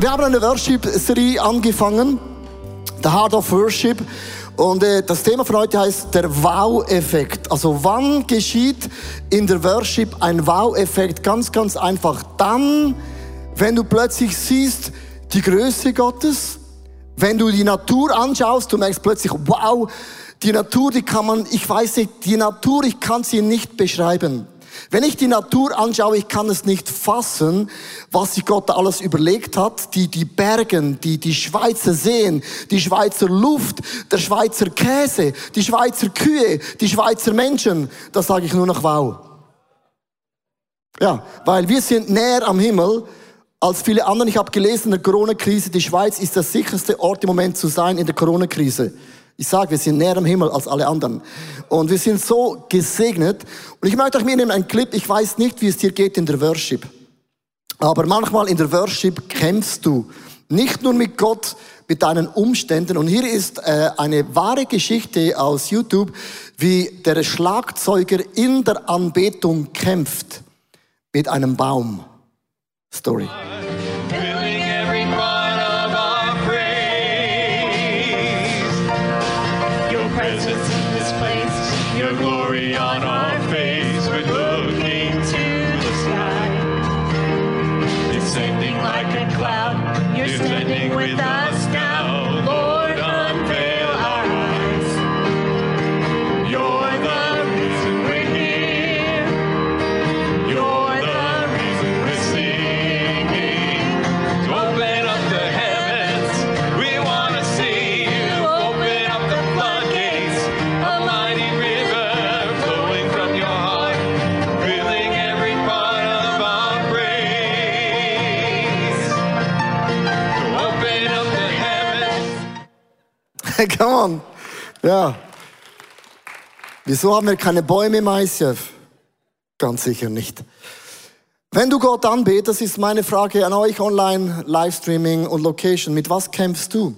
Wir haben eine Worship-Serie angefangen, The Heart of Worship. Und äh, das Thema von heute heißt der Wow-Effekt. Also wann geschieht in der Worship ein Wow-Effekt? Ganz, ganz einfach. Dann, wenn du plötzlich siehst die Größe Gottes, wenn du die Natur anschaust, du merkst plötzlich, wow, die Natur, die kann man, ich weiß nicht, die Natur, ich kann sie nicht beschreiben. Wenn ich die Natur anschaue, ich kann es nicht fassen, was sich Gott alles überlegt hat. Die, die Bergen, die, die Schweizer Seen, die Schweizer Luft, der Schweizer Käse, die Schweizer Kühe, die Schweizer Menschen. Da sage ich nur noch wow. Ja, weil wir sind näher am Himmel als viele andere. Ich habe gelesen, in der Corona-Krise, die Schweiz ist der sicherste Ort im Moment zu sein in der Corona-Krise. Ich sage, wir sind näher am Himmel als alle anderen. Und wir sind so gesegnet. Und ich möchte euch mitnehmen einen Clip. Ich weiß nicht, wie es dir geht in der Worship. Aber manchmal in der Worship kämpfst du. Nicht nur mit Gott, mit deinen Umständen. Und hier ist äh, eine wahre Geschichte aus YouTube, wie der Schlagzeuger in der Anbetung kämpft mit einem Baum. Story. Come on. Ja. Wieso haben wir keine Bäume im ICF? Ganz sicher nicht. Wenn du Gott anbetest, ist meine Frage an euch online, Livestreaming und Location. Mit was kämpfst du?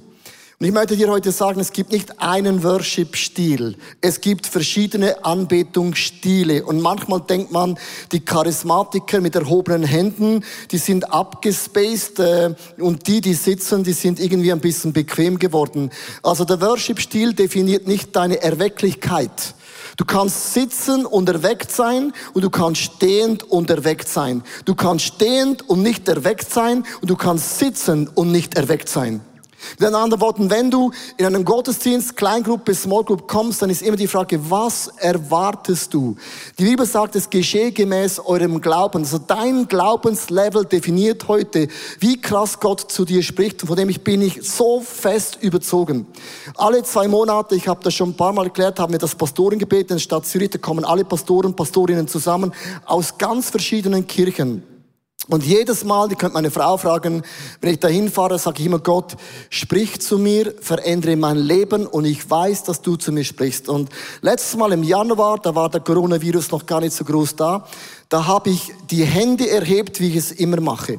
Und ich möchte dir heute sagen, es gibt nicht einen Worship-Stil. Es gibt verschiedene Anbetungsstile. Und manchmal denkt man, die Charismatiker mit erhobenen Händen, die sind abgespaced äh, und die, die sitzen, die sind irgendwie ein bisschen bequem geworden. Also der Worship-Stil definiert nicht deine Erwecklichkeit. Du kannst sitzen und erweckt sein und du kannst stehend und erweckt sein. Du kannst stehend und nicht erweckt sein und du kannst sitzen und nicht erweckt sein. Mit anderen Worten, wenn du in einem Gottesdienst, Kleingruppe, Small Group kommst, dann ist immer die Frage, was erwartest du? Die Bibel sagt, es geschehe gemäß eurem Glauben. Also dein Glaubenslevel definiert heute, wie krass Gott zu dir spricht. Von dem ich bin ich so fest überzogen. Alle zwei Monate, ich habe das schon ein paar Mal erklärt, haben wir das Pastorengebet in der Stadt Zürich. Da kommen alle Pastoren, Pastorinnen zusammen aus ganz verschiedenen Kirchen. Und jedes Mal, die könnt meine Frau fragen, wenn ich dahin fahre, sage ich immer, Gott, sprich zu mir, verändere mein Leben und ich weiß, dass du zu mir sprichst. Und letztes Mal im Januar, da war der Coronavirus noch gar nicht so groß da, da habe ich die Hände erhebt, wie ich es immer mache.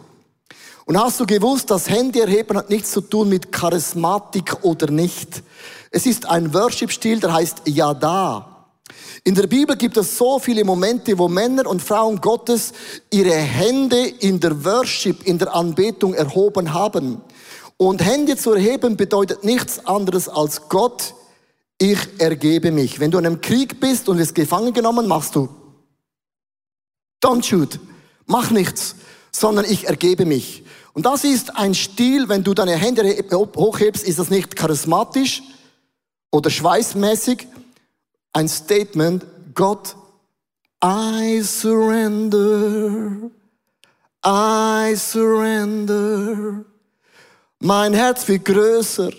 Und hast du gewusst, das Hände erheben hat nichts zu tun mit Charismatik oder nicht. Es ist ein Worship-Stil, der heißt Yada. In der Bibel gibt es so viele Momente, wo Männer und Frauen Gottes ihre Hände in der Worship, in der Anbetung erhoben haben. Und Hände zu erheben bedeutet nichts anderes als Gott, ich ergebe mich. Wenn du in einem Krieg bist und wirst gefangen genommen, machst du Don't shoot, mach nichts, sondern ich ergebe mich. Und das ist ein Stil, wenn du deine Hände hochhebst, ist das nicht charismatisch oder schweißmäßig, ein Statement, Gott, I surrender, I surrender. Mein Herz wird größer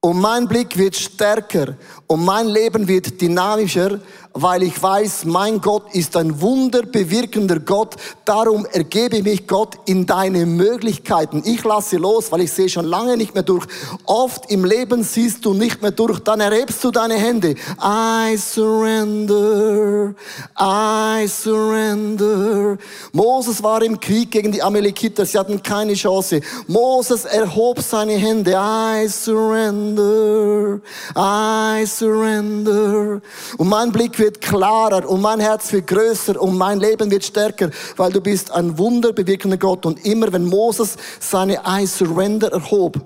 und mein Blick wird stärker und mein Leben wird dynamischer weil ich weiß, mein Gott ist ein wunderbewirkender Gott. Darum ergebe ich mich Gott in deine Möglichkeiten. Ich lasse los, weil ich sehe schon lange nicht mehr durch. Oft im Leben siehst du nicht mehr durch. Dann erhebst du deine Hände. I surrender. I surrender. Moses war im Krieg gegen die Amalekiter. Sie hatten keine Chance. Moses erhob seine Hände. I surrender. I surrender. Und mein Blick wird klarer und mein Herz wird größer und mein Leben wird stärker, weil du bist ein wunderbewirkender Gott. Und immer wenn Moses seine I Surrender erhob,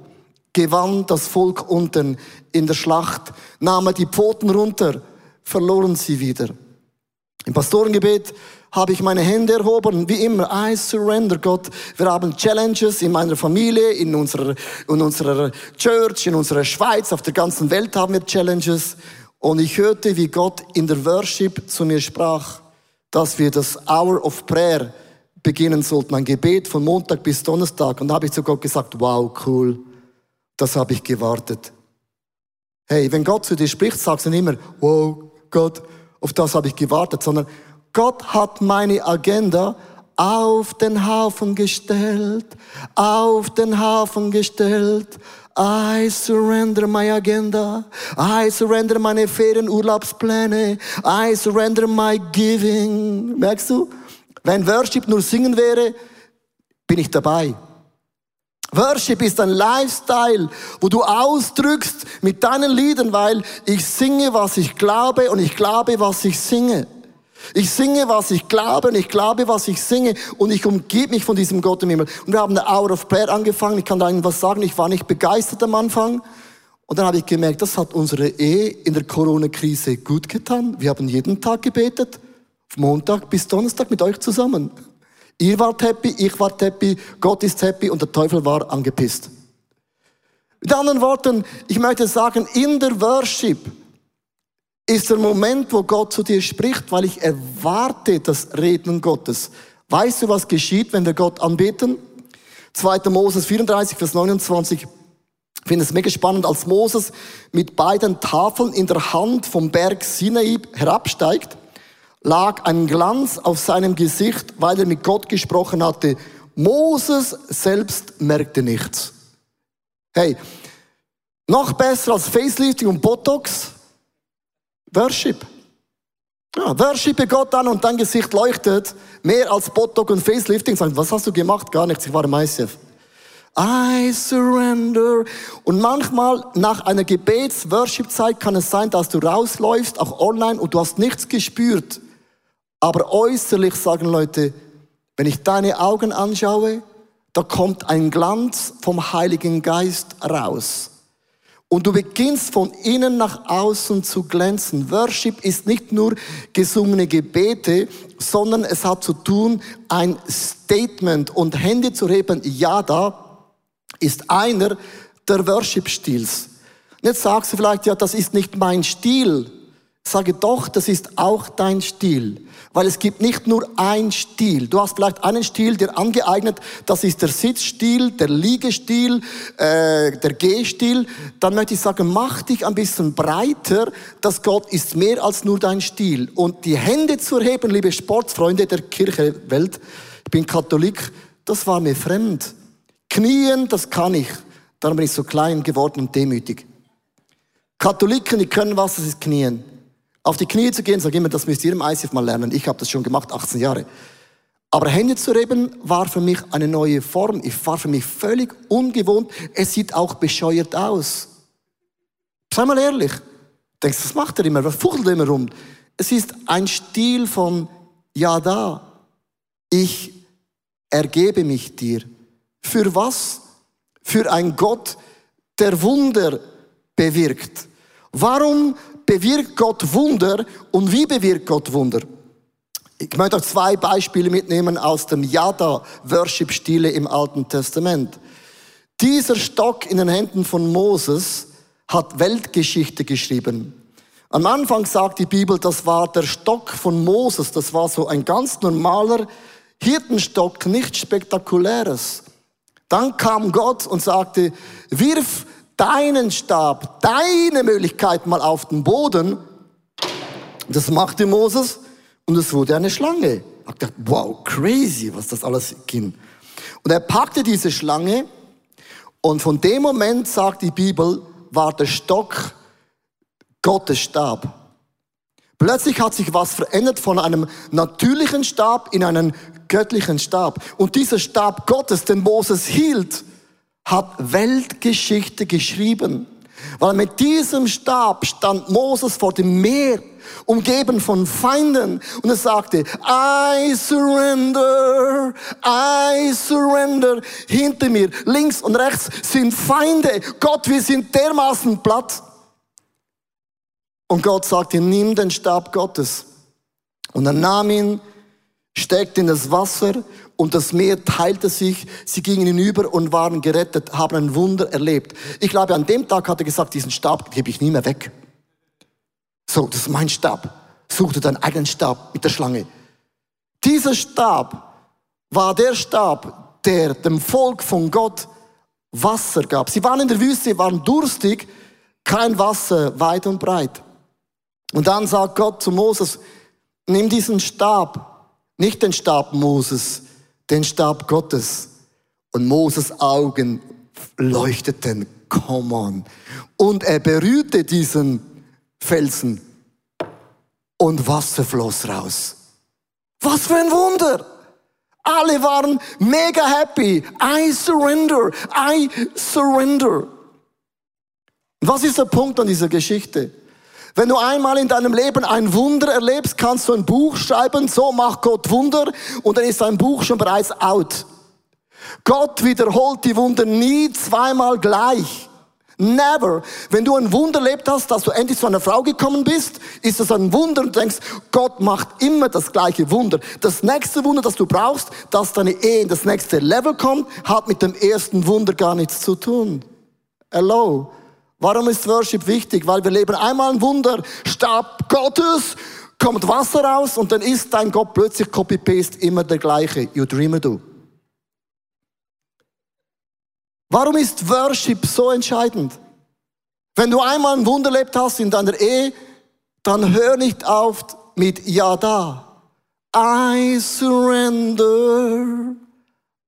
gewann das Volk unten in der Schlacht, nahm die Pfoten runter, verloren sie wieder. Im Pastorengebet habe ich meine Hände erhoben, wie immer, I surrender, Gott. Wir haben Challenges in meiner Familie, in unserer, in unserer Church, in unserer Schweiz, auf der ganzen Welt haben wir Challenges. Und ich hörte, wie Gott in der Worship zu mir sprach, dass wir das Hour of Prayer beginnen sollten, ein Gebet von Montag bis Donnerstag. Und da habe ich zu Gott gesagt, wow, cool, das habe ich gewartet. Hey, wenn Gott zu dir spricht, sagst du nicht immer, wow, Gott, auf das habe ich gewartet, sondern Gott hat meine Agenda auf den Haufen gestellt, auf den Haufen gestellt. I surrender my agenda. I surrender meine Ferienurlaubspläne. I surrender my giving. Merkst du? Wenn Worship nur singen wäre, bin ich dabei. Worship ist ein Lifestyle, wo du ausdrückst mit deinen Liedern, weil ich singe, was ich glaube und ich glaube, was ich singe. Ich singe, was ich glaube und ich glaube, was ich singe und ich umgebe mich von diesem Gott im Himmel. Und wir haben eine Hour of Prayer angefangen. Ich kann da Ihnen was sagen. Ich war nicht begeistert am Anfang. Und dann habe ich gemerkt, das hat unsere Ehe in der Corona-Krise gut getan. Wir haben jeden Tag gebetet. Montag bis Donnerstag mit euch zusammen. Ihr wart happy, ich war happy, Gott ist happy und der Teufel war angepisst. Mit anderen Worten, ich möchte sagen, in der Worship ist der Moment, wo Gott zu dir spricht, weil ich erwarte das Reden Gottes. Weißt du, was geschieht, wenn wir Gott anbeten? 2. Moses 34, Vers 29. Ich finde es mega spannend, als Moses mit beiden Tafeln in der Hand vom Berg Sinai herabsteigt lag ein Glanz auf seinem Gesicht, weil er mit Gott gesprochen hatte. Moses selbst merkte nichts. Hey, noch besser als Facelifting und Botox, Worship. Ja, worshipe Gott an und dein Gesicht leuchtet mehr als Botox und Facelifting. Sagen, was hast du gemacht? Gar nichts, ich war im ICF. I surrender. Und manchmal nach einer Gebets-Worship-Zeit kann es sein, dass du rausläufst, auch online, und du hast nichts gespürt. Aber äußerlich sagen Leute, wenn ich deine Augen anschaue, da kommt ein Glanz vom Heiligen Geist raus. Und du beginnst von innen nach außen zu glänzen. Worship ist nicht nur gesungene Gebete, sondern es hat zu tun, ein Statement und Hände zu heben. Ja, da ist einer der Worship-Stils. Jetzt sagst du vielleicht, ja, das ist nicht mein Stil. Sage doch, das ist auch dein Stil. Weil es gibt nicht nur ein Stil. Du hast vielleicht einen Stil, der angeeignet, das ist der Sitzstil, der Liegestil, äh, der Gehstil. Dann möchte ich sagen, mach dich ein bisschen breiter, dass Gott ist mehr als nur dein Stil. Und die Hände zu erheben, liebe Sportfreunde der Kirche Welt, ich bin Katholik, das war mir fremd. Knien, das kann ich. Darum bin ich so klein geworden und demütig. Katholiken, die können was, das ist Knien. Auf die Knie zu gehen, sag immer, das müsst ihr im ICF mal lernen. Ich habe das schon gemacht, 18 Jahre. Aber Hände zu reben war für mich eine neue Form. Ich war für mich völlig ungewohnt. Es sieht auch bescheuert aus. Sei mal ehrlich. Denkst, was macht er immer? Was fuchtelt er immer rum? Es ist ein Stil von, ja da, ich ergebe mich dir. Für was? Für einen Gott, der Wunder bewirkt. Warum bewirkt Gott Wunder und wie bewirkt Gott Wunder? Ich möchte euch zwei Beispiele mitnehmen aus dem Yada-Worship-Stile im Alten Testament. Dieser Stock in den Händen von Moses hat Weltgeschichte geschrieben. Am Anfang sagt die Bibel, das war der Stock von Moses. Das war so ein ganz normaler Hirtenstock, nichts Spektakuläres. Dann kam Gott und sagte, wirf deinen Stab, deine Möglichkeit mal auf den Boden. Das machte Moses und es wurde eine Schlange. Ich dachte, wow, crazy, was das alles ging. Und er packte diese Schlange und von dem Moment, sagt die Bibel, war der Stock Gottes Stab. Plötzlich hat sich was verändert von einem natürlichen Stab in einen göttlichen Stab. Und dieser Stab Gottes, den Moses hielt, hat Weltgeschichte geschrieben. Weil mit diesem Stab stand Moses vor dem Meer, umgeben von Feinden. Und er sagte, I surrender, I surrender. Hinter mir, links und rechts sind Feinde. Gott, wir sind dermaßen platt. Und Gott sagte, nimm den Stab Gottes. Und er nahm ihn, steckte in das Wasser und das Meer teilte sich. Sie gingen hinüber und waren gerettet, haben ein Wunder erlebt. Ich glaube, an dem Tag hat er gesagt, diesen Stab gebe ich nie mehr weg. So, das ist mein Stab. Such dir deinen eigenen Stab mit der Schlange. Dieser Stab war der Stab, der dem Volk von Gott Wasser gab. Sie waren in der Wüste, waren durstig, kein Wasser weit und breit. Und dann sagt Gott zu Moses, nimm diesen Stab, nicht den Stab Moses, den Stab Gottes. Und Moses Augen leuchteten, come on. Und er berührte diesen Felsen und Wasser floss raus. Was für ein Wunder! Alle waren mega happy. I surrender. I surrender. Was ist der Punkt an dieser Geschichte? Wenn du einmal in deinem Leben ein Wunder erlebst, kannst du ein Buch schreiben, so macht Gott Wunder, und dann ist dein Buch schon bereits out. Gott wiederholt die Wunder nie zweimal gleich. Never. Wenn du ein Wunder erlebt hast, dass du endlich zu einer Frau gekommen bist, ist das ein Wunder und denkst, Gott macht immer das gleiche Wunder. Das nächste Wunder, das du brauchst, dass deine Ehe in das nächste Level kommt, hat mit dem ersten Wunder gar nichts zu tun. Hello. Warum ist Worship wichtig? Weil wir leben einmal ein Wunder, Stab Gottes, kommt Wasser raus und dann ist dein Gott plötzlich Copy-Paste immer der gleiche. You dreamer du. Warum ist Worship so entscheidend? Wenn du einmal ein Wunder erlebt hast in deiner Ehe, dann hör nicht auf mit Ja da. I surrender,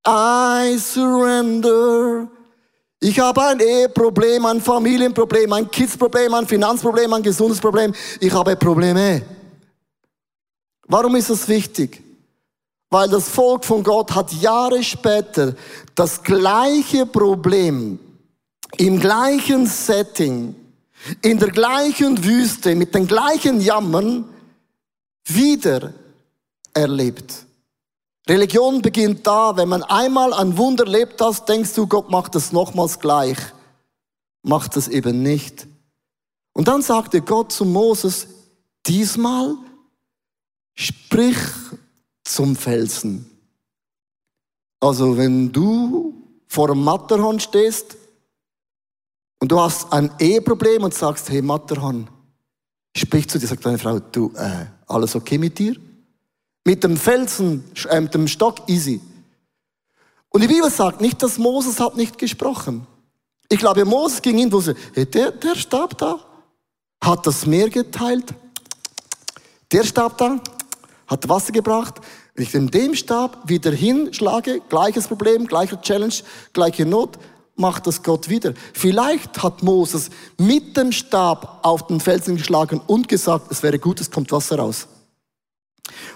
I surrender. Ich habe ein Eheproblem, ein Familienproblem, ein Kidsproblem, ein Finanzproblem, ein Gesundheitsproblem. Ich habe Probleme. Warum ist das wichtig? Weil das Volk von Gott hat Jahre später das gleiche Problem im gleichen Setting, in der gleichen Wüste, mit den gleichen Jammern wieder erlebt. Religion beginnt da, wenn man einmal ein Wunder lebt hast, denkst du, Gott macht es nochmals gleich. Macht es eben nicht. Und dann sagte Gott zu Moses, diesmal sprich zum Felsen. Also wenn du vor einem Matterhorn stehst und du hast ein Eheproblem und sagst, hey Matterhorn, sprich zu dir, sagt deine Frau, du, äh, alles okay mit dir? Mit dem Felsen, äh, mit dem Stock easy. Und die Bibel sagt nicht, dass Moses hat nicht gesprochen. Ich glaube, Moses ging hin, wo sie, hey, der, der Stab da hat das Meer geteilt. Der Stab da hat Wasser gebracht. Wenn ich in dem Stab wieder hinschlage, gleiches Problem, gleiche Challenge, gleiche Not, macht das Gott wieder. Vielleicht hat Moses mit dem Stab auf den Felsen geschlagen und gesagt, es wäre gut, es kommt Wasser raus.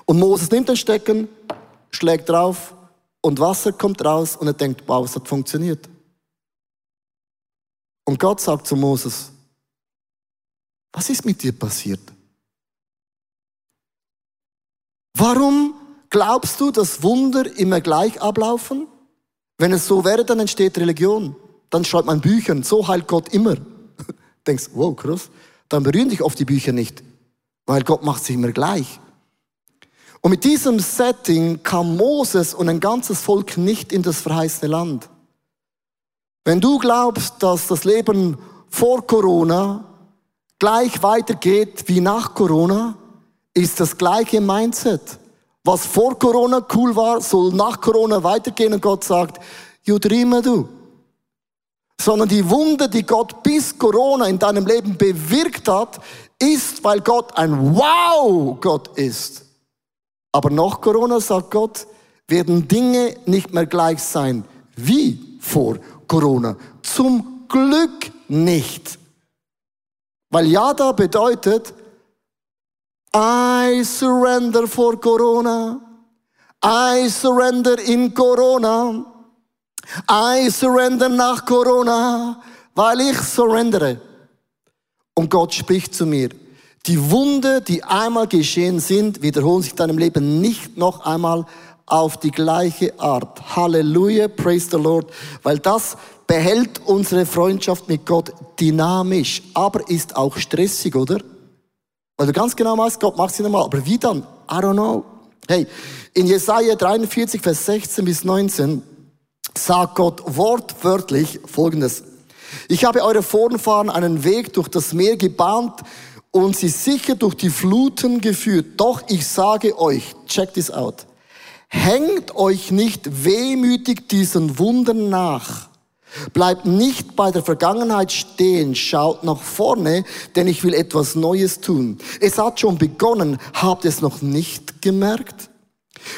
Und Moses nimmt den Stecken, schlägt drauf und Wasser kommt raus und er denkt, wow, es hat funktioniert. Und Gott sagt zu Moses, was ist mit dir passiert? Warum glaubst du, dass Wunder immer gleich ablaufen? Wenn es so wäre, dann entsteht Religion. Dann schreibt man Bücher, so heilt Gott immer. Denkst, wow, krass. Dann berühren dich oft die Bücher nicht, weil Gott macht sich immer gleich. Und mit diesem Setting kam Moses und ein ganzes Volk nicht in das verheißene Land. Wenn du glaubst, dass das Leben vor Corona gleich weitergeht wie nach Corona, ist das gleiche Mindset. Was vor Corona cool war, soll nach Corona weitergehen und Gott sagt, you dreamer du. Sondern die Wunder, die Gott bis Corona in deinem Leben bewirkt hat, ist, weil Gott ein Wow-Gott ist. Aber nach Corona, sagt Gott, werden Dinge nicht mehr gleich sein wie vor Corona. Zum Glück nicht. Weil Yada bedeutet, I surrender for Corona. I surrender in Corona. I surrender nach Corona, weil ich surrendere. Und Gott spricht zu mir. Die Wunde, die einmal geschehen sind, wiederholen sich in deinem Leben nicht noch einmal auf die gleiche Art. Halleluja, praise the Lord, weil das behält unsere Freundschaft mit Gott dynamisch, aber ist auch stressig, oder? Weil du ganz genau weißt, Gott macht sie nochmal, aber wie dann? I don't know. Hey, in Jesaja 43, Vers 16 bis 19 sagt Gott wortwörtlich Folgendes. Ich habe eure Vorfahren einen Weg durch das Meer gebahnt und sie sicher durch die Fluten geführt. Doch ich sage euch, check this out, hängt euch nicht wehmütig diesen Wundern nach. Bleibt nicht bei der Vergangenheit stehen, schaut nach vorne, denn ich will etwas Neues tun. Es hat schon begonnen, habt es noch nicht gemerkt?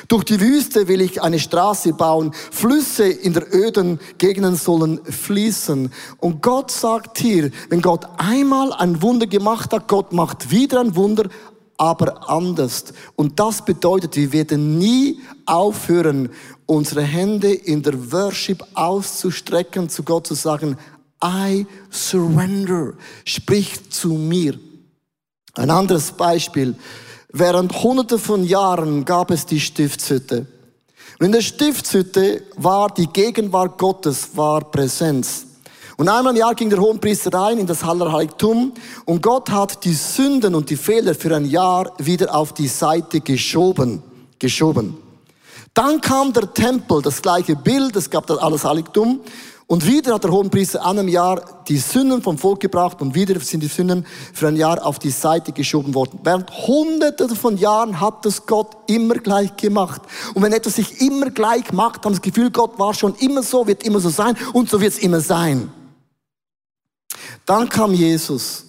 Durch die Wüste will ich eine Straße bauen. Flüsse in der öden Gegenden sollen fließen. Und Gott sagt hier, wenn Gott einmal ein Wunder gemacht hat, Gott macht wieder ein Wunder, aber anders. Und das bedeutet, wir werden nie aufhören, unsere Hände in der Worship auszustrecken, zu Gott zu sagen, I surrender. Sprich zu mir. Ein anderes Beispiel. Während hunderte von Jahren gab es die Stiftshütte. Und in der Stiftshütte war die Gegenwart Gottes, war Präsenz. Und einmal im Jahr ging der Hohenpriester rein in das Allerheiligtum und Gott hat die Sünden und die Fehler für ein Jahr wieder auf die Seite geschoben, geschoben. Dann kam der Tempel, das gleiche Bild, es gab das Allerheiligtum und wieder hat der Hohenpriester an einem Jahr die Sünden vom Volk gebracht und wieder sind die Sünden für ein Jahr auf die Seite geschoben worden. Während hunderte von Jahren hat das Gott immer gleich gemacht. Und wenn etwas sich immer gleich macht, haben das Gefühl, Gott war schon immer so, wird immer so sein und so wird es immer sein. Dann kam Jesus.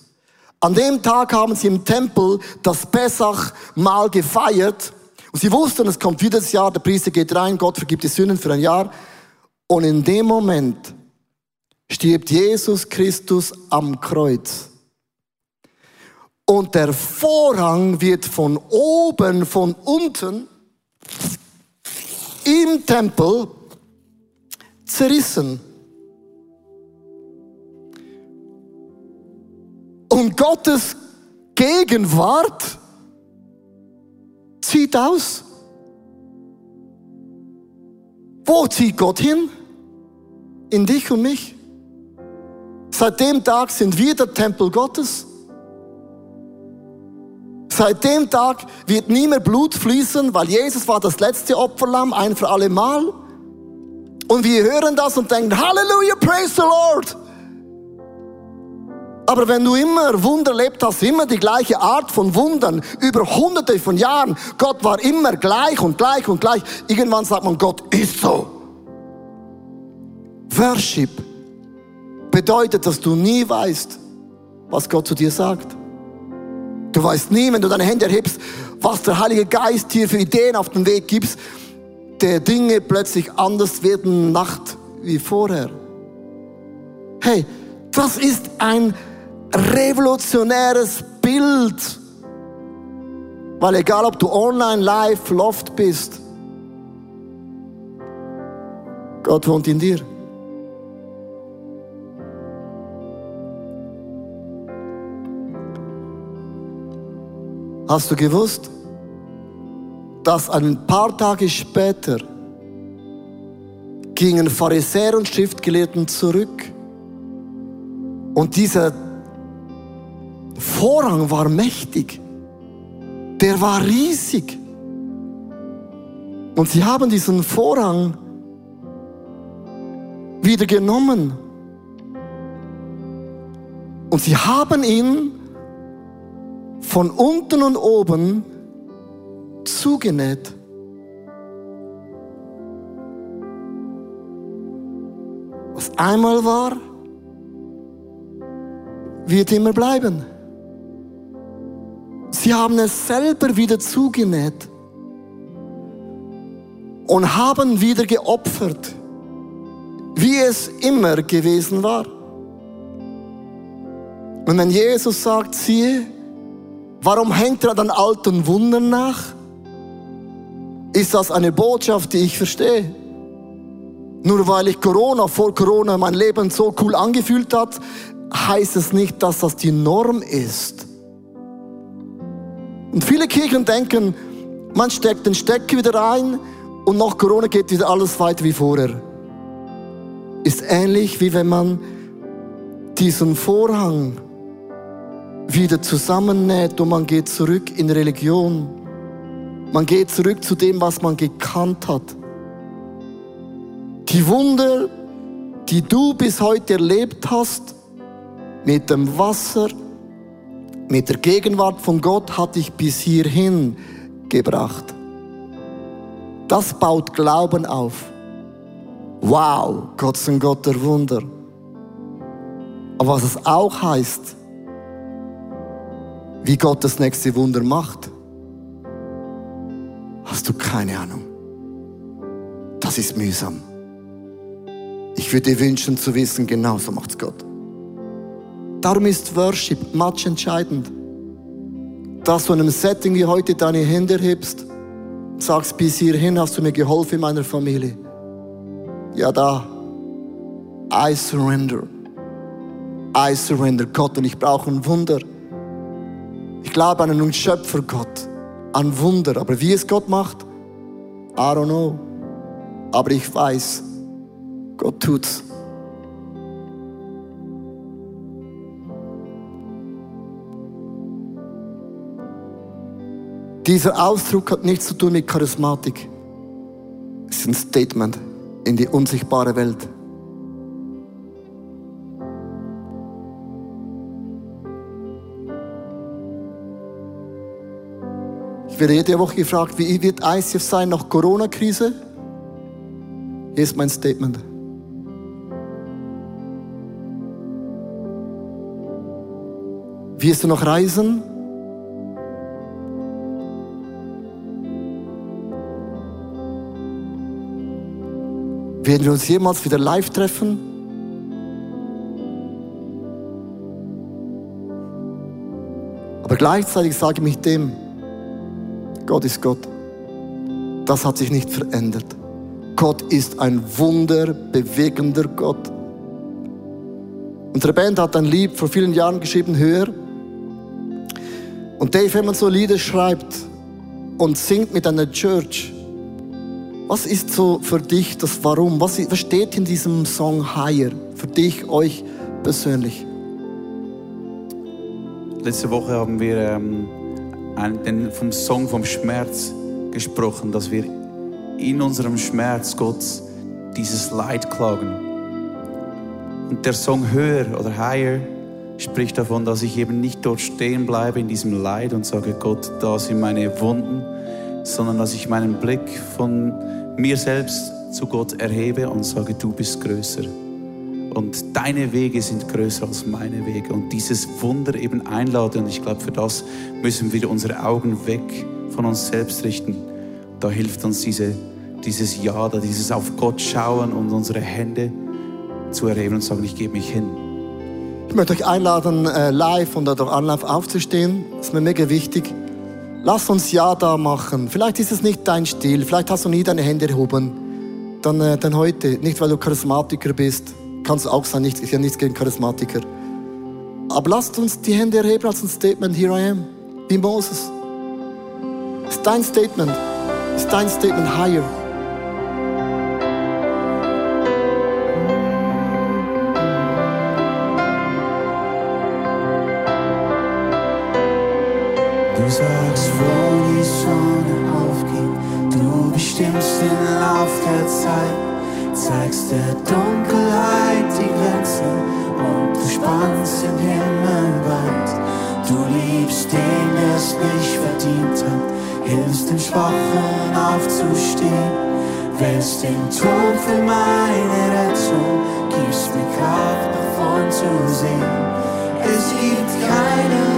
An dem Tag haben sie im Tempel das Pessach-Mahl gefeiert. Und sie wussten, es kommt wieder das Jahr, der Priester geht rein, Gott vergibt die Sünden für ein Jahr. Und in dem Moment stirbt Jesus Christus am Kreuz. Und der Vorhang wird von oben, von unten im Tempel zerrissen. Und Gottes Gegenwart zieht aus. Wo zieht Gott hin? In dich und mich. Seit dem Tag sind wir der Tempel Gottes. Seit dem Tag wird nie mehr Blut fließen, weil Jesus war das letzte Opferlamm, ein für alle Mal. Und wir hören das und denken, Halleluja, praise the Lord. Aber wenn du immer Wunder erlebt hast, immer die gleiche Art von Wundern, über hunderte von Jahren, Gott war immer gleich und gleich und gleich, irgendwann sagt man, Gott ist so. Worship bedeutet, dass du nie weißt, was Gott zu dir sagt. Du weißt nie, wenn du deine Hände erhebst, was der Heilige Geist dir für Ideen auf den Weg gibt, der Dinge plötzlich anders werden Nacht wie vorher. Hey, das ist ein revolutionäres Bild. Weil egal ob du online, live, loft bist, Gott wohnt in dir. Hast du gewusst, dass ein paar Tage später gingen Pharisäer und Schriftgelehrten zurück und dieser Vorhang war mächtig. Der war riesig. Und sie haben diesen Vorhang wieder genommen. Und sie haben ihn von unten und oben zugenäht. Was einmal war, wird immer bleiben. Sie haben es selber wieder zugenäht und haben wieder geopfert, wie es immer gewesen war. Und wenn Jesus sagt, siehe, warum hängt er an alten Wundern nach? Ist das eine Botschaft, die ich verstehe? Nur weil ich Corona, vor Corona mein Leben so cool angefühlt hat, heißt es nicht, dass das die Norm ist. Und viele Kirchen denken, man steckt den Stecker wieder rein und nach Corona geht wieder alles weiter wie vorher. Ist ähnlich wie wenn man diesen Vorhang wieder zusammennäht und man geht zurück in Religion. Man geht zurück zu dem, was man gekannt hat. Die Wunder, die du bis heute erlebt hast, mit dem Wasser, mit der Gegenwart von Gott, hat dich bis hierhin gebracht. Das baut Glauben auf. Wow, Gott ist ein Gott der Wunder. Aber was es auch heißt, wie Gott das nächste Wunder macht, hast du keine Ahnung. Das ist mühsam. Ich würde dir wünschen zu wissen, genau so macht's Gott. Darum ist Worship much entscheidend. Dass du in einem Setting wie heute deine Hände hebst, sagst, bis hierhin hast du mir geholfen in meiner Familie. Ja, da. I surrender. I surrender Gott und ich brauche ein Wunder. Ich glaube an einen Schöpfer Gott, an Wunder. Aber wie es Gott macht, I don't know. Aber ich weiß, Gott tut's. Dieser Ausdruck hat nichts zu tun mit Charismatik. Es ist ein Statement in die unsichtbare Welt. Ich werde jede Woche gefragt, wie wird ICF sein nach Corona-Krise? Hier ist mein Statement. Wirst du noch reisen? Werden wir uns jemals wieder live treffen? Aber gleichzeitig sage ich mich dem, Gott ist Gott. Das hat sich nicht verändert. Gott ist ein wunderbewegender Gott. Unsere Band hat ein Lied vor vielen Jahren geschrieben, Höher. Und Dave, wenn man so Lieder schreibt und singt mit einer Church, was ist so für dich das Warum? Was, was steht in diesem Song Higher für dich, euch persönlich? Letzte Woche haben wir ähm, vom Song vom Schmerz gesprochen, dass wir in unserem Schmerz Gott dieses Leid klagen. Und der Song Höher oder Higher spricht davon, dass ich eben nicht dort stehen bleibe in diesem Leid und sage, Gott, da sind meine Wunden, sondern dass ich meinen Blick von mir selbst zu Gott erhebe und sage, du bist größer. Und deine Wege sind größer als meine Wege. Und dieses Wunder eben einladen. Und ich glaube, für das müssen wir unsere Augen weg von uns selbst richten. Da hilft uns diese, dieses Ja, da dieses auf Gott schauen und unsere Hände zu erheben und sagen, ich gebe mich hin. Ich möchte euch einladen, äh, live und durch Anlauf aufzustehen. Das ist mir mega wichtig. Lass uns Ja da machen. Vielleicht ist es nicht dein Stil, vielleicht hast du nie deine Hände erhoben. Dann, äh, dann heute, nicht weil du Charismatiker bist, kannst du auch sein, ich habe nichts gegen Charismatiker. Aber lasst uns die Hände erheben als ein Statement, here I am, wie Moses. Ist dein Statement, ist dein Statement higher. Du sagst, wo die Sonne aufgeht, du bestimmst den Lauf der Zeit, zeigst der Dunkelheit die Grenzen und du spannst den Himmel weit. Du liebst den, der es nicht verdient hat, hilfst den Schwachen aufzustehen, wählst den Tod für meine Rettung, gibst mir Kraft davon zu sehen. Es gibt keinen,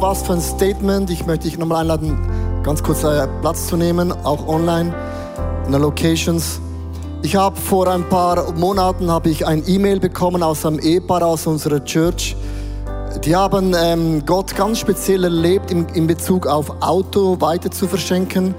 Was für ein Statement. Ich möchte dich nochmal einladen, ganz kurz äh, Platz zu nehmen, auch online in den Locations. Ich habe vor ein paar Monaten habe ich ein E-Mail bekommen aus einem Ehepaar aus unserer Church. Die haben ähm, Gott ganz speziell erlebt in, in Bezug auf Auto weiter zu verschenken.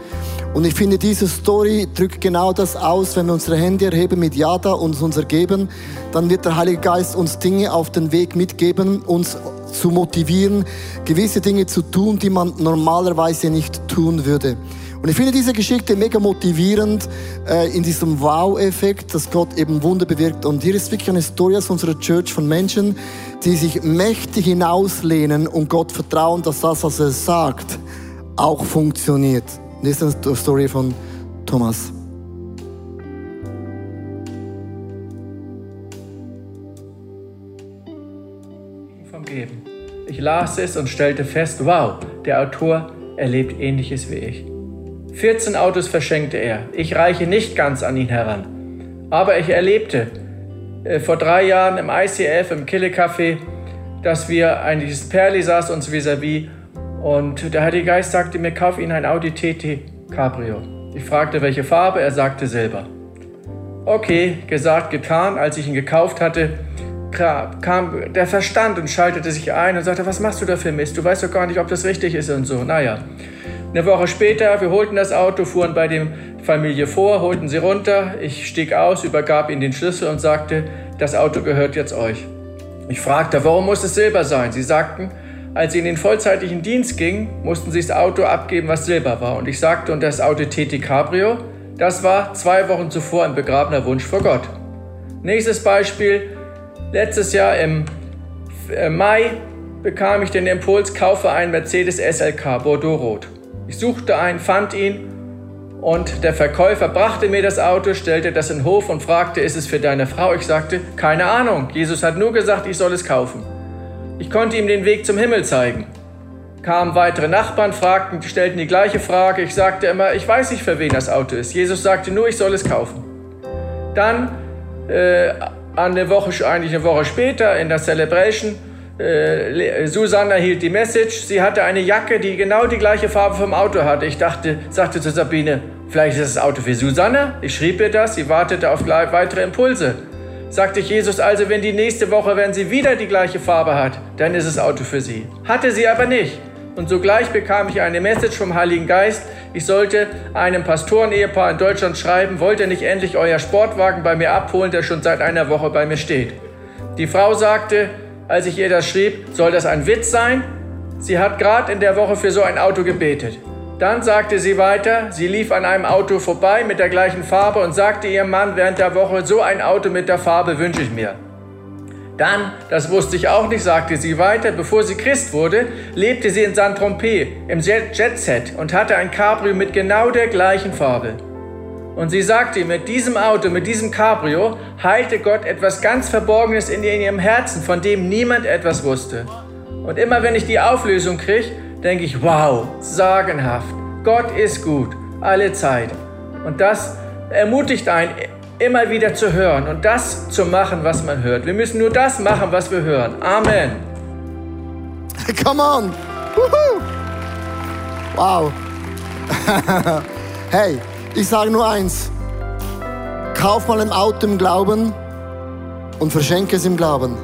Und ich finde, diese Story drückt genau das aus, wenn wir unsere Hände erheben mit Yada und uns ergeben, dann wird der Heilige Geist uns Dinge auf den Weg mitgeben, uns zu motivieren, gewisse Dinge zu tun, die man normalerweise nicht tun würde. Und ich finde diese Geschichte mega motivierend äh, in diesem Wow-Effekt, dass Gott eben Wunder bewirkt. Und hier ist wirklich eine Story aus unserer Church von Menschen, die sich mächtig hinauslehnen und Gott vertrauen, dass das, was er sagt, auch funktioniert. Das ist eine Story von Thomas. Ich las es und stellte fest, wow, der Autor erlebt ähnliches wie ich. 14 Autos verschenkte er. Ich reiche nicht ganz an ihn heran. Aber ich erlebte äh, vor drei Jahren im ICF, im Kille Café, dass wir eigentlich Perli saß uns vis-à-vis und der Heilige Geist sagte mir, kauf Ihnen ein Audi TT Cabrio. Ich fragte, welche Farbe, er sagte Silber. Okay, gesagt, getan. Als ich ihn gekauft hatte, kam der Verstand und schaltete sich ein und sagte, was machst du da für Mist? Du weißt doch gar nicht, ob das richtig ist und so. Naja, eine Woche später, wir holten das Auto, fuhren bei der Familie vor, holten sie runter. Ich stieg aus, übergab ihnen den Schlüssel und sagte, das Auto gehört jetzt euch. Ich fragte, warum muss es Silber sein? Sie sagten, als sie in den vollzeitlichen Dienst gingen, mussten sie das Auto abgeben, was Silber war. Und ich sagte, und das Auto TT Cabrio, das war zwei Wochen zuvor ein begrabener Wunsch vor Gott. Nächstes Beispiel. Letztes Jahr im äh, Mai bekam ich den Impuls, kaufe einen Mercedes SLK Bordeaux-Rot. Ich suchte einen, fand ihn und der Verkäufer brachte mir das Auto, stellte das in den Hof und fragte, ist es für deine Frau? Ich sagte, keine Ahnung. Jesus hat nur gesagt, ich soll es kaufen. Ich konnte ihm den Weg zum Himmel zeigen. Kamen weitere Nachbarn, fragten, stellten die gleiche Frage. Ich sagte immer, ich weiß nicht, für wen das Auto ist. Jesus sagte nur, ich soll es kaufen. Dann, äh, eine Woche, eigentlich eine Woche später, in der Celebration, äh, Susanna hielt die Message. Sie hatte eine Jacke, die genau die gleiche Farbe vom Auto hatte. Ich dachte, sagte zu Sabine, vielleicht ist das Auto für Susanna. Ich schrieb ihr das. Sie wartete auf weitere Impulse sagte Jesus also, wenn die nächste Woche, wenn sie wieder die gleiche Farbe hat, dann ist das Auto für sie. Hatte sie aber nicht. Und sogleich bekam ich eine Message vom Heiligen Geist, ich sollte einem Pastorenehepaar in Deutschland schreiben, wollt ihr nicht endlich euer Sportwagen bei mir abholen, der schon seit einer Woche bei mir steht. Die Frau sagte, als ich ihr das schrieb, soll das ein Witz sein? Sie hat gerade in der Woche für so ein Auto gebetet. Dann sagte sie weiter, sie lief an einem Auto vorbei mit der gleichen Farbe und sagte ihrem Mann während der Woche, so ein Auto mit der Farbe wünsche ich mir. Dann, das wusste ich auch nicht, sagte sie weiter, bevor sie Christ wurde, lebte sie in Saint-Tropez im Jet-Set und hatte ein Cabrio mit genau der gleichen Farbe. Und sie sagte, mit diesem Auto, mit diesem Cabrio, heilte Gott etwas ganz Verborgenes in ihrem Herzen, von dem niemand etwas wusste. Und immer wenn ich die Auflösung kriege, denke ich, wow, sagenhaft. Gott ist gut, alle Zeit. Und das ermutigt einen, immer wieder zu hören und das zu machen, was man hört. Wir müssen nur das machen, was wir hören. Amen. Come on. Wow. hey, ich sage nur eins. Kauf mal ein Auto im Glauben und verschenke es im Glauben.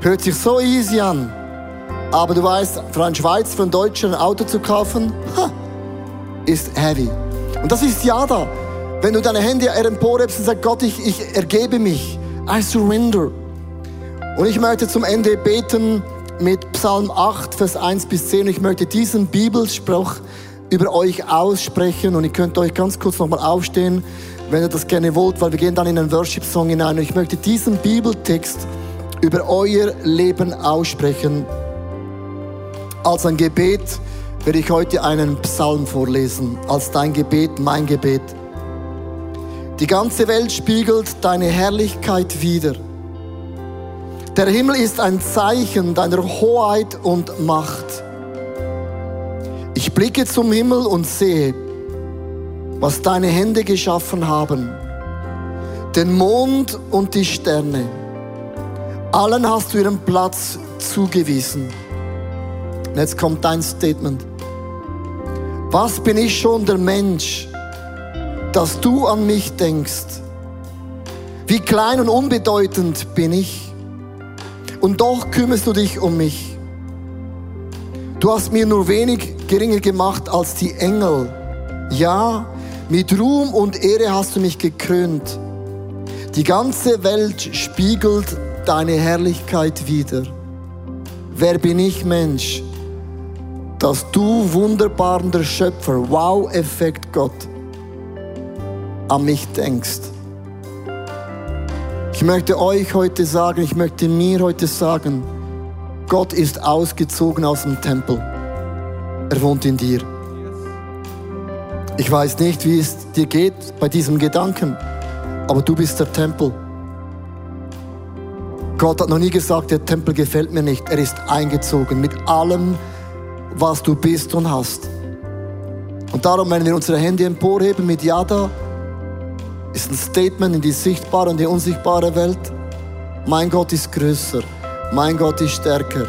Hört sich so easy an. Aber du weißt, für einen Schweizer, für einen Deutschen ein Auto zu kaufen, ist heavy. Und das ist ja da. Wenn du deine Hände emporhebst und sagst, Gott, ich, ich ergebe mich. I surrender. Und ich möchte zum Ende beten mit Psalm 8, Vers 1 bis 10. Ich möchte diesen Bibelspruch über euch aussprechen und ihr könnt euch ganz kurz nochmal aufstehen, wenn ihr das gerne wollt, weil wir gehen dann in einen Worship-Song hinein. Und ich möchte diesen Bibeltext über euer Leben aussprechen. Als ein Gebet werde ich heute einen Psalm vorlesen, als dein Gebet, mein Gebet. Die ganze Welt spiegelt deine Herrlichkeit wider. Der Himmel ist ein Zeichen deiner Hoheit und Macht. Ich blicke zum Himmel und sehe, was deine Hände geschaffen haben. Den Mond und die Sterne. Allen hast du ihren Platz zugewiesen. Und jetzt kommt dein Statement. Was bin ich schon der Mensch, dass du an mich denkst? Wie klein und unbedeutend bin ich? Und doch kümmerst du dich um mich. Du hast mir nur wenig geringer gemacht als die Engel. Ja, mit Ruhm und Ehre hast du mich gekrönt. Die ganze Welt spiegelt deine Herrlichkeit wider. Wer bin ich, Mensch, dass du wunderbarer Schöpfer, Wow-Effekt Gott, an mich denkst. Ich möchte euch heute sagen, ich möchte mir heute sagen, Gott ist ausgezogen aus dem Tempel. Er wohnt in dir. Ich weiß nicht, wie es dir geht bei diesem Gedanken, aber du bist der Tempel. Gott hat noch nie gesagt, der Tempel gefällt mir nicht. Er ist eingezogen mit allem, was du bist und hast. Und darum, wenn wir unsere Hände emporheben mit Yada, ist ein Statement in die sichtbare und die unsichtbare Welt. Mein Gott ist größer. Mein Gott ist stärker.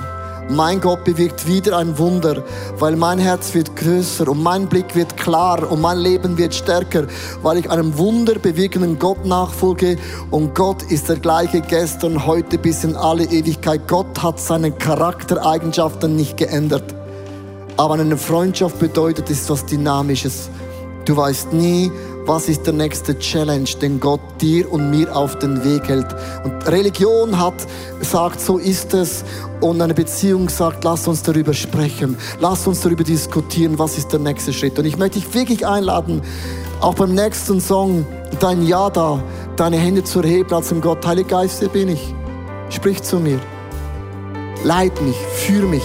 Mein Gott bewirkt wieder ein Wunder, weil mein Herz wird größer und mein Blick wird klar und mein Leben wird stärker, weil ich einem Wunder bewirkenden Gott nachfolge und Gott ist der gleiche gestern, heute bis in alle Ewigkeit. Gott hat seine Charaktereigenschaften nicht geändert. Aber eine Freundschaft bedeutet, ist was Dynamisches. Du weißt nie, was ist der nächste Challenge, den Gott dir und mir auf den Weg hält. Und Religion hat sagt, so ist es. Und eine Beziehung sagt, lass uns darüber sprechen. Lass uns darüber diskutieren, was ist der nächste Schritt. Und ich möchte dich wirklich einladen, auch beim nächsten Song, dein Ja da, deine Hände zu erheben als im Gott. Heilige Geist, hier bin ich. Sprich zu mir. Leit mich, führ mich.